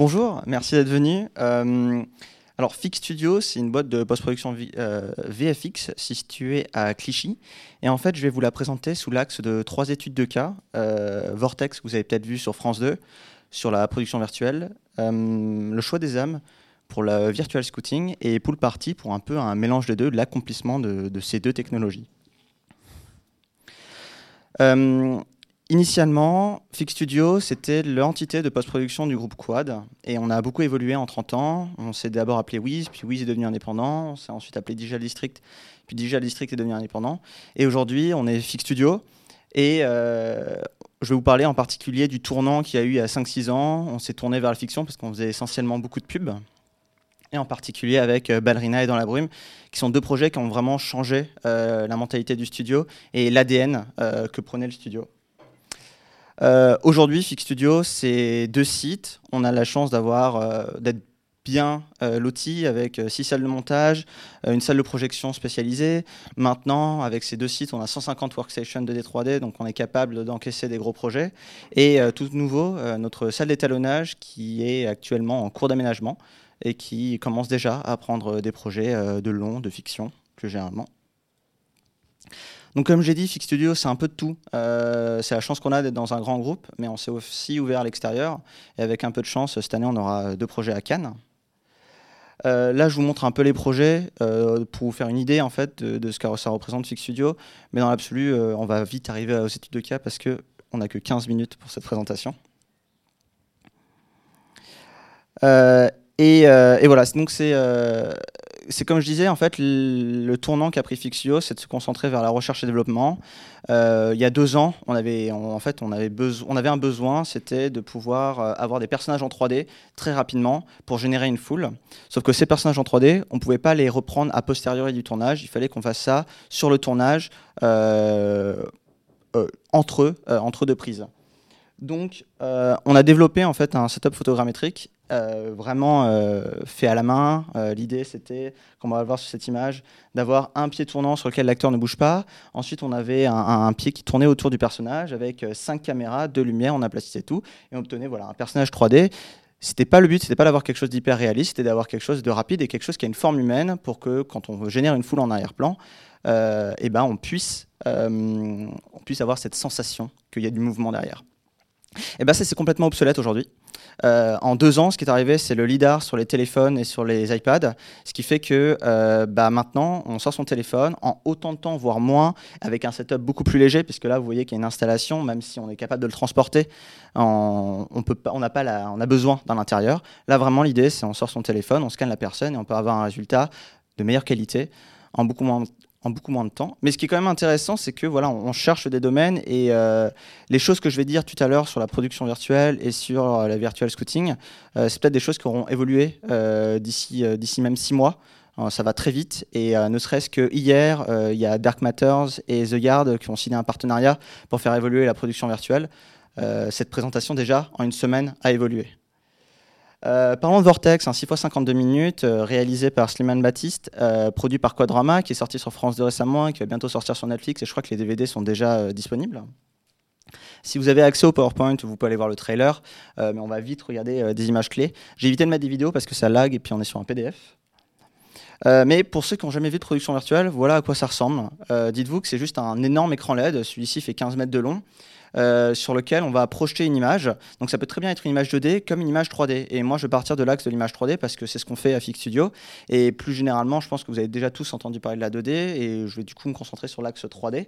Bonjour, merci d'être venu. Euh, alors, Fix Studio, c'est une boîte de post-production VFX euh, située à Clichy. Et en fait, je vais vous la présenter sous l'axe de trois études de cas. Euh, Vortex, vous avez peut-être vu sur France 2, sur la production virtuelle. le choix des âmes pour le virtual scouting et Pool Party pour un peu un mélange des deux, de l'accomplissement de, ces deux technologies. Initialement, Fix Studio, c'était l'entité de post-production du groupe Quad. Et on a beaucoup évolué en 30 ans. On s'est d'abord appelé Wiz, puis Wiz est devenu indépendant. On s'est ensuite appelé Digital District, puis Digital District est devenu indépendant. Et aujourd'hui, on est Fix Studio. Et euh, je vais vous parler en particulier du tournant qu'il y a eu il y a 5-6 ans. On s'est tourné vers la fiction parce qu'on faisait essentiellement beaucoup de pubs. Et en particulier avec euh, Ballerina et Dans la brume, qui sont deux projets qui ont vraiment changé euh, la mentalité du studio et l'ADN que prenait le studio. Euh, aujourd'hui, Fix Studio, c'est deux sites. On a la chance d'avoir euh, d'être bien euh, loti avec six salles de montage, une salle de projection spécialisée. Maintenant, avec ces deux sites, on a 150 workstations de D3D, donc on est capable d'encaisser des gros projets. Et tout nouveau, notre salle d'étalonnage qui est actuellement en cours d'aménagement et qui commence déjà à prendre des projets de long, de fiction, plus généralement. Donc comme j'ai dit, Fix Studio, c'est un peu de tout. Euh, c'est la chance qu'on a d'être dans un grand groupe, mais on s'est aussi ouvert à l'extérieur. Et avec un peu de chance, cette année, on aura deux projets à Cannes. Euh, là, je vous montre un peu les projets euh, pour vous faire une idée en fait de, ce que ça représente Fix Studio. Mais dans l'absolu, on va vite arriver aux études de cas parce qu'on n'a que 15 minutes pour cette présentation. Et, et, voilà, donc c'est c'est comme je disais, en fait, le, tournant qu'a pris Fixio, c'est de se concentrer vers la recherche et développement. Euh, il y a deux ans, on avait, en fait, on avait, un besoin, c'était de pouvoir euh, avoir des personnages en 3D très rapidement pour générer une foule. Sauf que ces personnages en 3D, on ne pouvait pas les reprendre a posteriori du tournage. Il fallait qu'on fasse ça sur le tournage euh, entre entre deux prises. Donc, on a développé en fait un setup photogrammétrique euh, vraiment euh, fait à la main. Euh, l'idée, c'était, comme on va le voir sur cette image, d'avoir un pied tournant sur lequel l'acteur ne bouge pas. Ensuite, on avait un, pied qui tournait autour du personnage avec cinq caméras, deux lumières, on aplatissait tout et on obtenait voilà, un personnage 3D. C'était pas le but, c'était pas d'avoir quelque chose d'hyper réaliste, c'était d'avoir quelque chose de rapide et quelque chose qui a une forme humaine pour que quand on génère une foule en arrière-plan, eh ben on puisse, on puisse avoir cette sensation qu'il y a du mouvement derrière. Et eh ben ça c'est complètement obsolète aujourd'hui. Euh, en deux ans, ce qui est arrivé, c'est le lidar sur les téléphones et sur les iPads, ce qui fait que euh, bah, maintenant, on sort son téléphone en autant de temps, voire moins, avec un setup beaucoup plus léger, puisque là, vous voyez qu'il y a une installation, même si on est capable de le transporter, on, peut on, a pas on a besoin d'un intérieur. Là, vraiment, l'idée, c'est on sort son téléphone, on scanne la personne et on peut avoir un résultat de meilleure qualité en beaucoup moins en beaucoup moins de temps. Mais ce qui est quand même intéressant, c'est que voilà, on cherche des domaines et euh, les choses que je vais dire tout à l'heure sur la production virtuelle et sur euh, la virtual scouting, euh, c'est peut-être des choses qui auront évolué d'ici d'ici même six mois. ça va très vite et ne serait-ce que hier, il y a Dark Matters et The Yard qui ont signé un partenariat pour faire évoluer la production virtuelle. cette présentation déjà en une semaine a évolué. Euh, parlons de Vortex, un 6x52 minutes, euh, réalisé par Slimane Baptiste, euh, produit par Quadrama, qui est sorti sur France 2 récemment et qui va bientôt sortir sur Netflix. Et je crois que les DVD sont déjà disponibles. Si vous avez accès au PowerPoint, vous pouvez aller voir le trailer, mais on va vite regarder des images clés. J'ai évité de mettre des vidéos parce que ça lag et puis on est sur un PDF. mais pour ceux qui n'ont jamais vu de production virtuelle, voilà à quoi ça ressemble. Dites-vous que c'est juste un énorme écran LED, celui-ci fait 15 mètres de long, euh, sur lequel on va projeter une image. Donc ça peut très bien être une image 2D comme une image 3D. Et moi, je vais partir de l'axe de l'image 3D parce que c'est ce qu'on fait à Fix Studio. Et plus généralement, je pense que vous avez déjà tous entendu parler de la 2D et je vais du coup me concentrer sur l'axe 3D.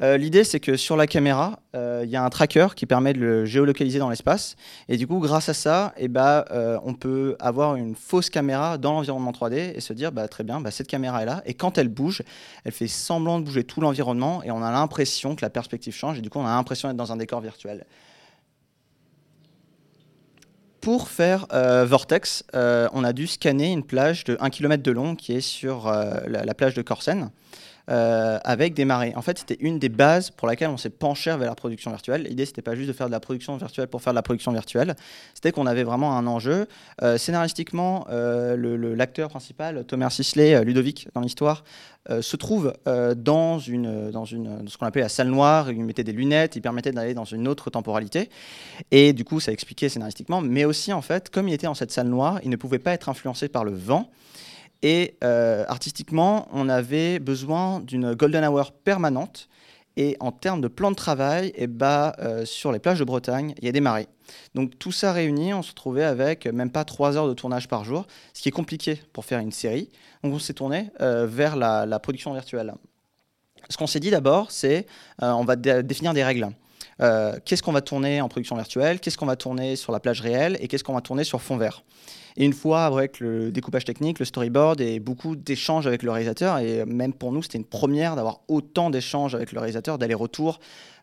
Euh, l'idée, c'est que sur la caméra, euh, il y a un tracker qui permet de le géolocaliser dans l'espace. Et du coup, grâce à ça, eh ben, euh, on peut avoir une fausse caméra dans l'environnement 3D et se dire, bah, très bien, bah, cette caméra est là. Et quand elle bouge, elle fait semblant de bouger tout l'environnement et on a l'impression que la perspective change. Et du coup, on a l'impression d'être dans un décor virtuel. Pour faire Vortex, on a dû scanner une plage de 1 km de long qui est sur la, la, plage de Corsen. Euh, avec des marées. En fait, c'était une des bases pour laquelle on s'est penché vers la production virtuelle. L'idée, c'était pas juste de faire de la production virtuelle pour faire de la production virtuelle, c'était qu'on avait vraiment un enjeu. Euh, scénaristiquement, euh, l'acteur principal, Thomas Sisley, Ludovic, dans l'histoire, se trouve dans, une, dans, une, ce qu'on appelait la salle noire. Il mettait des lunettes, il permettait d'aller dans une autre temporalité. Et du coup, ça expliquait scénaristiquement. Mais aussi, en fait, comme il était dans cette salle noire, il ne pouvait pas être influencé par le vent. Et euh, artistiquement, on avait besoin d'une golden hour permanente. Et en termes de plan de travail, et eh bah, euh, sur les plages de Bretagne, il y a des marées. Donc tout ça réuni, on se trouvait avec même pas trois heures de tournage par jour, ce qui est compliqué pour faire une série. Donc on s'est tourné euh, vers la, production virtuelle. Ce qu'on s'est dit d'abord, c'est on va définir des règles. Qu'est-ce qu'on va tourner en production virtuelle, qu'est-ce qu'on va tourner sur la plage réelle? Et qu'est-ce qu'on va tourner sur fond vert? Et une fois avec le découpage technique, le storyboard et beaucoup d'échanges avec le réalisateur, et même pour nous, c'était une première d'avoir autant d'échanges avec le réalisateur, d'aller-retour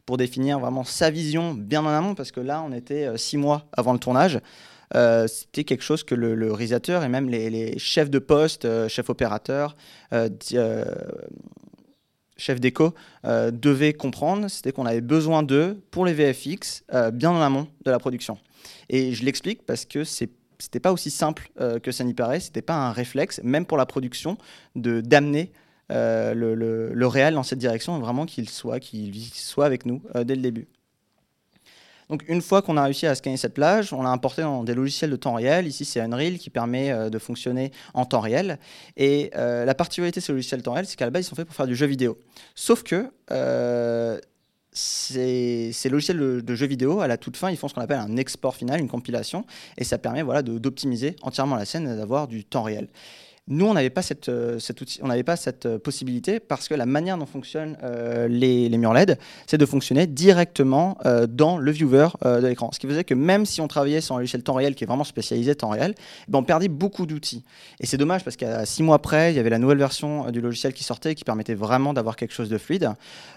pour définir vraiment sa vision bien en amont, parce que là, on était euh, six mois avant le tournage. Euh, c'était quelque chose que le, réalisateur et même les, chefs de poste, euh, chefs opérateurs, chefs d'éco devaient comprendre, c'était qu'on avait besoin d'eux pour les VFX bien en amont de la production. Et je l'explique parce que c'était pas aussi simple euh, que ça n'y paraît. C'était pas un réflexe, même pour la production, de d'amener euh, le, le, réel dans cette direction et vraiment qu'il soit, avec nous euh, dès le début. Donc une fois qu'on a réussi à scanner cette plage, on l'a importé dans des logiciels de temps réel. Ici, c'est Unreal qui permet de fonctionner en temps réel. Et la particularité de ces logiciels de temps réel, c'est qu'à la base, ils sont faits pour faire du jeu vidéo. Sauf que ces, logiciels de, jeux vidéo, à la toute fin, ils font ce qu'on appelle un export final, une compilation, et ça permet voilà, d'optimiser entièrement la scène et d'avoir du temps réel. Nous, on n'avait pas cette, euh, on n'avait pas cette euh, possibilité parce que la manière dont fonctionnent euh, les, murs LED, c'est de fonctionner directement dans le viewer de l'écran. Ce qui faisait que même si on travaillait sur un logiciel temps réel qui est vraiment spécialisé temps réel, eh ben, on perdait beaucoup d'outils. Et c'est dommage parce qu'à six mois après, il y avait la nouvelle version du logiciel qui sortait qui permettait vraiment d'avoir quelque chose de fluide.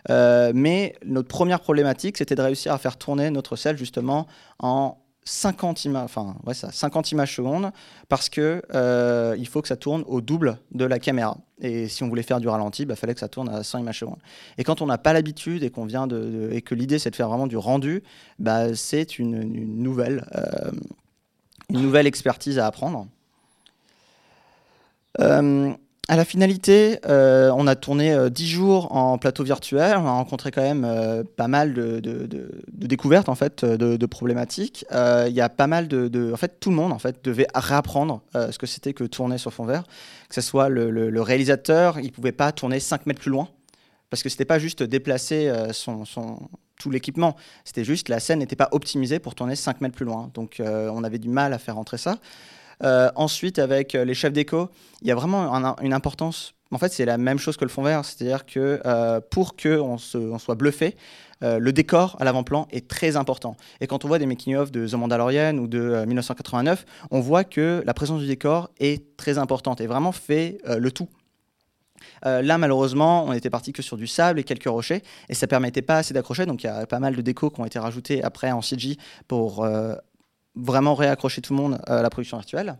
mais notre première problématique, c'était de réussir à faire tourner notre sel justement en 50 images, enfin, ouais, ça, 50 images secondes, parce que euh, il faut que ça tourne au double de la caméra. Et si on voulait faire du ralenti, il bah, fallait que ça tourne à 100 images secondes. Et quand on n'a pas l'habitude et qu'on de, et que l'idée c'est de faire vraiment du rendu, bah, c'est une, nouvelle, euh, une nouvelle expertise à apprendre. Euh, à la finalité, euh, on a tourné 10 euh, jours en plateau virtuel. On a rencontré quand même euh, pas mal de, découvertes, en fait, de, problématiques. Il y a pas mal de, En fait, tout le monde en fait, devait réapprendre ce que c'était que tourner sur fond vert. Que ce soit le, réalisateur, il pouvait pas tourner 5 mètres plus loin. Parce que ce n'était pas juste déplacer son, tout l'équipement. C'était juste la scène n'était pas optimisée pour tourner 5 mètres plus loin. Donc on avait du mal à faire rentrer ça. Euh, ensuite, avec euh, les chefs d'éco, il y a vraiment une importance. En fait, c'est la même chose que le fond vert, c'est-à-dire que euh, pour qu'on on soit bluffé, le décor à l'avant-plan est très important. Et quand on voit des making-of de The Mandalorian ou de 1989, on voit que la présence du décor est très importante et vraiment fait le tout. là, malheureusement, on était parti que sur du sable et quelques rochers, et ça permettait pas assez d'accrocher. Donc, il y a pas mal de décos qui ont été rajoutés après en CG pour vraiment réaccrocher tout le monde à la production virtuelle.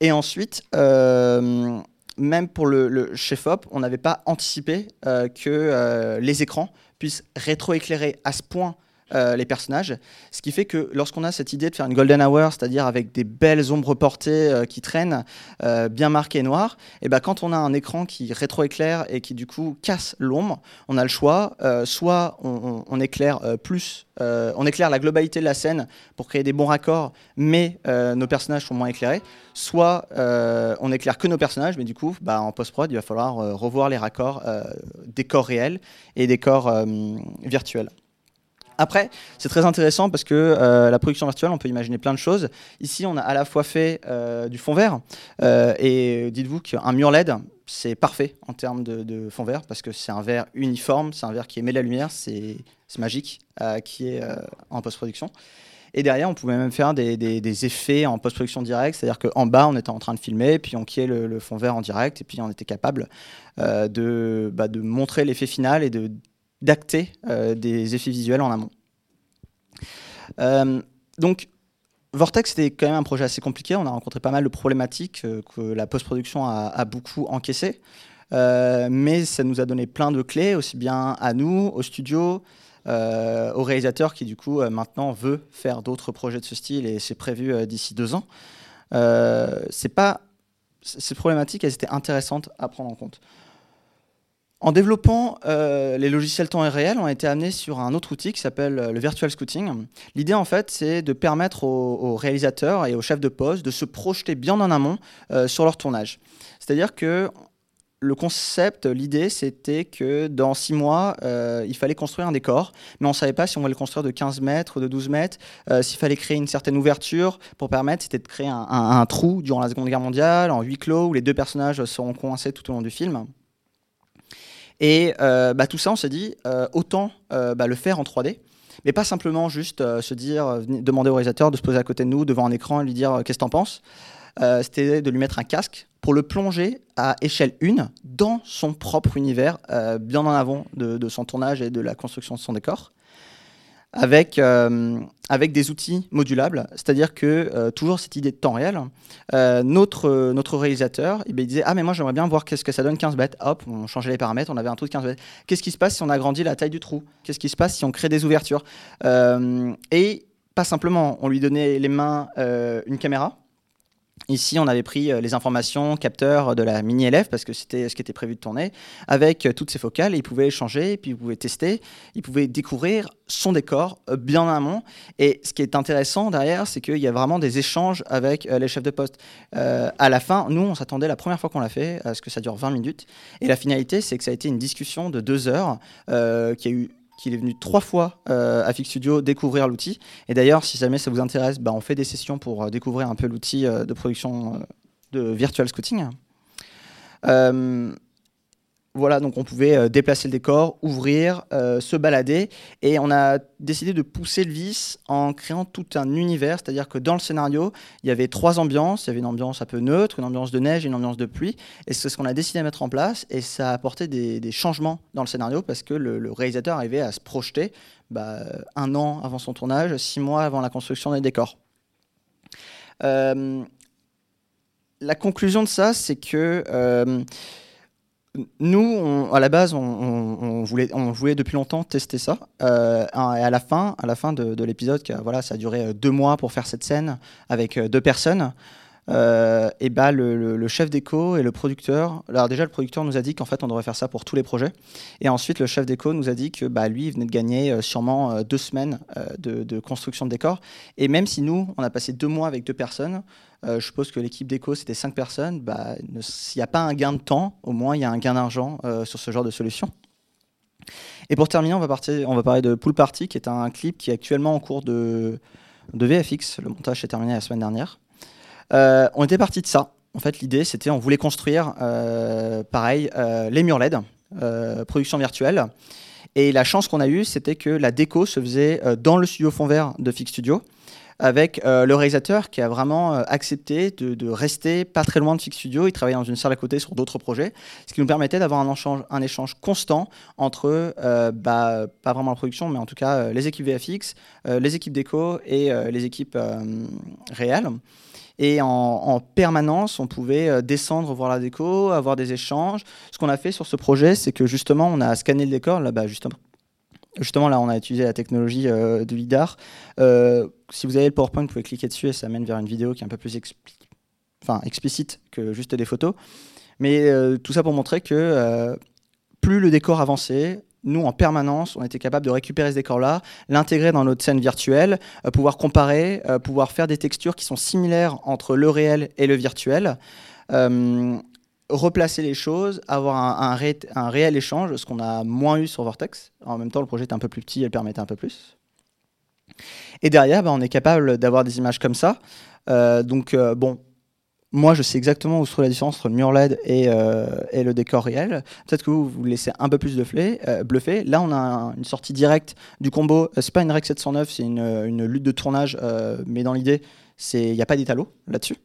Et ensuite, euh, même pour le, chef-op, on n'avait pas anticipé euh, que euh, les écrans puissent rétroéclairer à ce point euh, les personnages. Ce qui fait que lorsqu'on a cette idée de faire une golden hour, c'est-à-dire avec des belles ombres portées euh, qui traînent, euh, bien marquées noires, et ben quand on a un écran qui rétroéclaire et qui du coup casse l'ombre, on a le choix, soit on, éclaire plus, on éclaire la globalité de la scène pour créer des bons raccords, mais nos personnages sont moins éclairés, soit on éclaire que nos personnages, mais du coup, bah, en post-prod, il va falloir revoir les raccords des corps réels et des corps virtuels. Après, c'est très intéressant parce que euh, la production virtuelle, on peut imaginer plein de choses. Ici, on a à la fois fait euh, du fond vert euh, et dites-vous qu'un mur LED, c'est parfait en termes de, fond vert parce que c'est un verre uniforme, c'est un verre qui émet la lumière, c'est magique, qui est en post-production. Et derrière, on pouvait même faire des, effets en post-production directe, c'est-à-dire qu'en bas, on était en train de filmer, puis on quillait le, fond vert en direct, et puis on était capable bah, de montrer l'effet final et de d'acter euh, des effets visuels en amont. Euh, donc, Vortex, c'était quand même un projet assez compliqué. On a rencontré pas mal de problématiques euh, que la post-production a, beaucoup encaissées. mais ça nous a donné plein de clés, aussi bien à nous, au studio, au réalisateur qui du coup maintenant veut faire d'autres projets de ce style et c'est prévu d'ici deux ans. c'est pas ces problématiques, elles étaient intéressantes à prendre en compte. En développant euh, les logiciels temps réel, on a été amené sur un autre outil qui s'appelle euh, le Virtual Scouting. L'idée, en fait, c'est de permettre aux, réalisateurs et aux chefs de poste de se projeter bien en amont euh, sur leur tournage. C'est-à-dire que le concept, l'idée, c'était que dans six mois, il fallait construire un décor, mais on ne savait pas si on voulait le construire de 15 mètres ou de 12 mètres, s'il fallait créer une certaine ouverture pour permettre, c'était de créer un, un, trou durant la Seconde Guerre mondiale, en huis clos, où les deux personnages seront coincés tout au long du film. Et euh, bah, tout ça, on s'est dit, euh, autant euh, bah, le faire en 3D, mais pas simplement juste se dire, demander au réalisateur de se poser à côté de nous devant un écran et lui dire qu'est-ce que t'en penses? C'était de lui mettre un casque pour le plonger à échelle 1 dans son propre univers, bien en avant de, son tournage et de la construction de son décor avec, euh, avec des outils modulables, c'est-à-dire que euh, toujours cette idée de temps réel, euh, notre, notre réalisateur eh ben, il disait Ah, mais moi j'aimerais bien voir qu'est-ce que ça donne 15 bêtes. Hop, on changeait les paramètres, on avait un trou de 15 bêtes. Qu'est-ce qui se passe si on agrandit la taille du trou? Qu'est-ce qui se passe si on crée des ouvertures? Et pas simplement, on lui donnait les mains une caméra Ici, on avait pris euh, les informations capteurs de la mini-élève, parce que c'était ce qui était prévu de tourner, avec euh, toutes ces focales, et il pouvait échanger, puis il pouvait tester, il pouvait découvrir son décor euh, bien en amont. Et ce qui est intéressant derrière, c'est qu'il y a vraiment des échanges avec les chefs de poste. à la fin, nous, on s'attendait la première fois qu'on l'a fait à ce que ça dure 20 minutes. Et la finalité, c'est que ça a été une discussion de deux heures qui a eu qu'il est venu trois fois euh, à Fix Studio découvrir l'outil. Et d'ailleurs, si jamais ça vous intéresse, bah, on fait des sessions pour euh, découvrir un peu l'outil euh, de production de virtual scouting. Voilà, donc on pouvait euh, déplacer le décor, ouvrir, euh, se balader, et on a décidé de pousser le vice en créant tout un univers, c'est-à-dire que dans le scénario, il y avait trois ambiances, il y avait une ambiance un peu neutre, une ambiance de neige et une ambiance de pluie, et c'est ce qu'on a décidé de mettre en place, et ça a apporté des, changements dans le scénario, parce que le, réalisateur arrivait à se projeter bah, un an avant son tournage, six mois avant la construction des décors. Euh, la conclusion de ça, c'est que nous, à la base, on, voulait, depuis longtemps tester ça. Euh, et à la fin, à la fin de, l'épisode, voilà, ça a duré euh, deux mois pour faire cette scène avec euh, deux personnes. et bah, le, chef d'éco et le producteur. Alors déjà, le producteur nous a dit qu'en fait, on devrait faire ça pour tous les projets. Et ensuite, le chef d'éco nous a dit que bah, lui, il venait de gagner sûrement deux semaines de, de, construction de décor. Et même si nous, on a passé deux mois avec deux personnes, euh, je suppose que l'équipe d'éco, c'était 5 personnes. Bah, S'il n'y a pas un gain de temps, au moins il y a un gain d'argent euh, sur ce genre de solution. Et pour terminer, on va, parler de Pool Party, qui est un clip qui est actuellement en cours de, de VFX. Le montage s'est terminé la semaine dernière. Euh, on était parti de ça. En fait, l'idée, c'était on voulait construire, pareil, les murs LED, production virtuelle. Et la chance qu'on a eue, c'était que la déco se faisait dans le studio fond vert de Fix Studio avec euh, le réalisateur qui a vraiment euh, accepté de, rester pas très loin de Fix Studio. Il travaillait dans une salle à côté sur d'autres projets, ce qui nous permettait d'avoir un échange, constant entre, euh, bah, pas vraiment la production, mais en tout cas les équipes VFX, les équipes déco et les équipes réelles. Et en, permanence, on pouvait descendre voir la déco, avoir des échanges. Ce qu'on a fait sur ce projet, c'est que justement, on a scanné le décor, là, bas justement, Justement, là, on a utilisé la technologie euh, de LIDAR. Euh, si vous avez le PowerPoint, vous pouvez cliquer dessus et ça mène vers une vidéo qui est un peu plus explicite que juste des photos. Mais euh, tout ça pour montrer que plus le décor avançait, nous, en permanence, on était capable de récupérer ce décor-là, l'intégrer dans notre scène virtuelle, pouvoir comparer, pouvoir faire des textures qui sont similaires entre le réel et le virtuel replacer les choses, avoir un, réel échange, ce qu'on a moins eu sur Vortex. En même temps, le projet est un peu plus petit, elle permettait un peu plus. Et derrière, bah, on est capable d'avoir des images comme ça. Euh, donc, euh, bon, moi, je sais exactement où se trouve la différence entre le mur LED et, euh, et le décor réel. Peut-être que vous vous laissez un peu plus de bluffer. Là, on a une sortie directe du combo. C'est pas une Rec 709, c'est une, une, lutte de tournage, mais dans l'idée, il n'y a pas d'étalo là-dessus.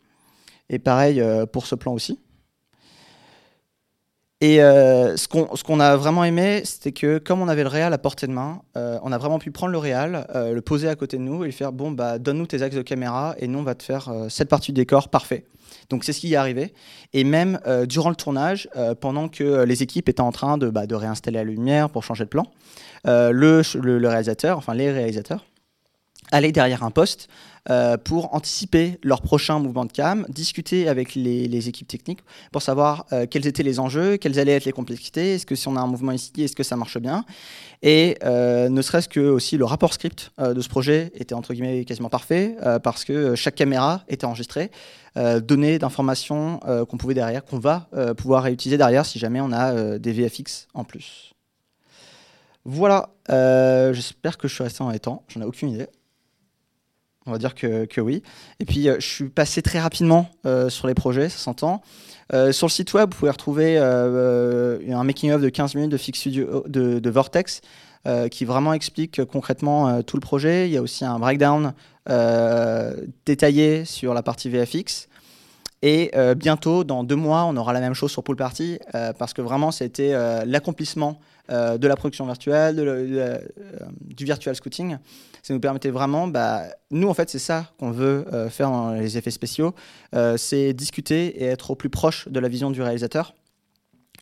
Et pareil pour ce plan aussi. Et euh, ce qu'on a vraiment aimé, c'était que comme on avait le réal à portée de main, euh, on a vraiment pu prendre le réal, euh, le poser à côté de nous et lui faire bon bah donne-nous tes axes de caméra et nous on va te faire cette partie du décor parfait. Donc c'est ce qui est arrivé. Et même durant le tournage, pendant que les équipes étaient en train de, bah, de réinstaller la lumière pour changer de plan, le, le, réalisateur, enfin les réalisateurs, allaient derrière un poste euh, pour anticiper leur prochain mouvement de cam, discuter avec les, équipes techniques pour savoir euh, quels étaient les enjeux, quelles allaient être les complexités, est-ce que si on a un mouvement ici, est-ce que ça marche bien? Et euh, ne serait-ce que aussi le rapport script de ce projet était entre guillemets quasiment parfait parce que chaque caméra était enregistrée, données d'informations qu'on pouvait derrière, qu'on va pouvoir réutiliser derrière si jamais on a des VFX en plus. Voilà, j'espère que je suis resté en temps, j'en ai aucune idée. On va dire que, oui. Et puis, euh, je suis passé très rapidement euh, sur les projets, ça s'entend. Euh, sur le site web, vous pouvez retrouver un making-of de 15 minutes de Fix Studio de, Vortex qui vraiment explique concrètement tout le projet. Il y a aussi un breakdown détaillé sur la partie VFX. Et bientôt, dans deux mois, on aura la même chose sur Pool Party, parce que vraiment, c'était l'accomplissement de la production virtuelle, du virtual scouting ça nous permettait vraiment, bah, nous en fait c'est ça qu'on veut euh, faire dans les effets spéciaux, euh, c'est discuter et être au plus proche de la vision du réalisateur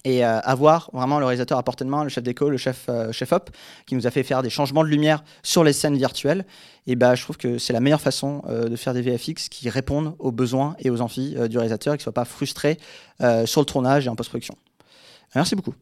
et euh, avoir vraiment le réalisateur à portée de main, le chef d'éco, le chef, chef op, qui nous a fait faire des changements de lumière sur les scènes virtuelles. Et bah, je trouve que c'est la meilleure façon de faire des VFX qui répondent aux besoins et aux envies du réalisateur et qui ne soient pas frustrés sur le tournage et en post-production. Merci beaucoup.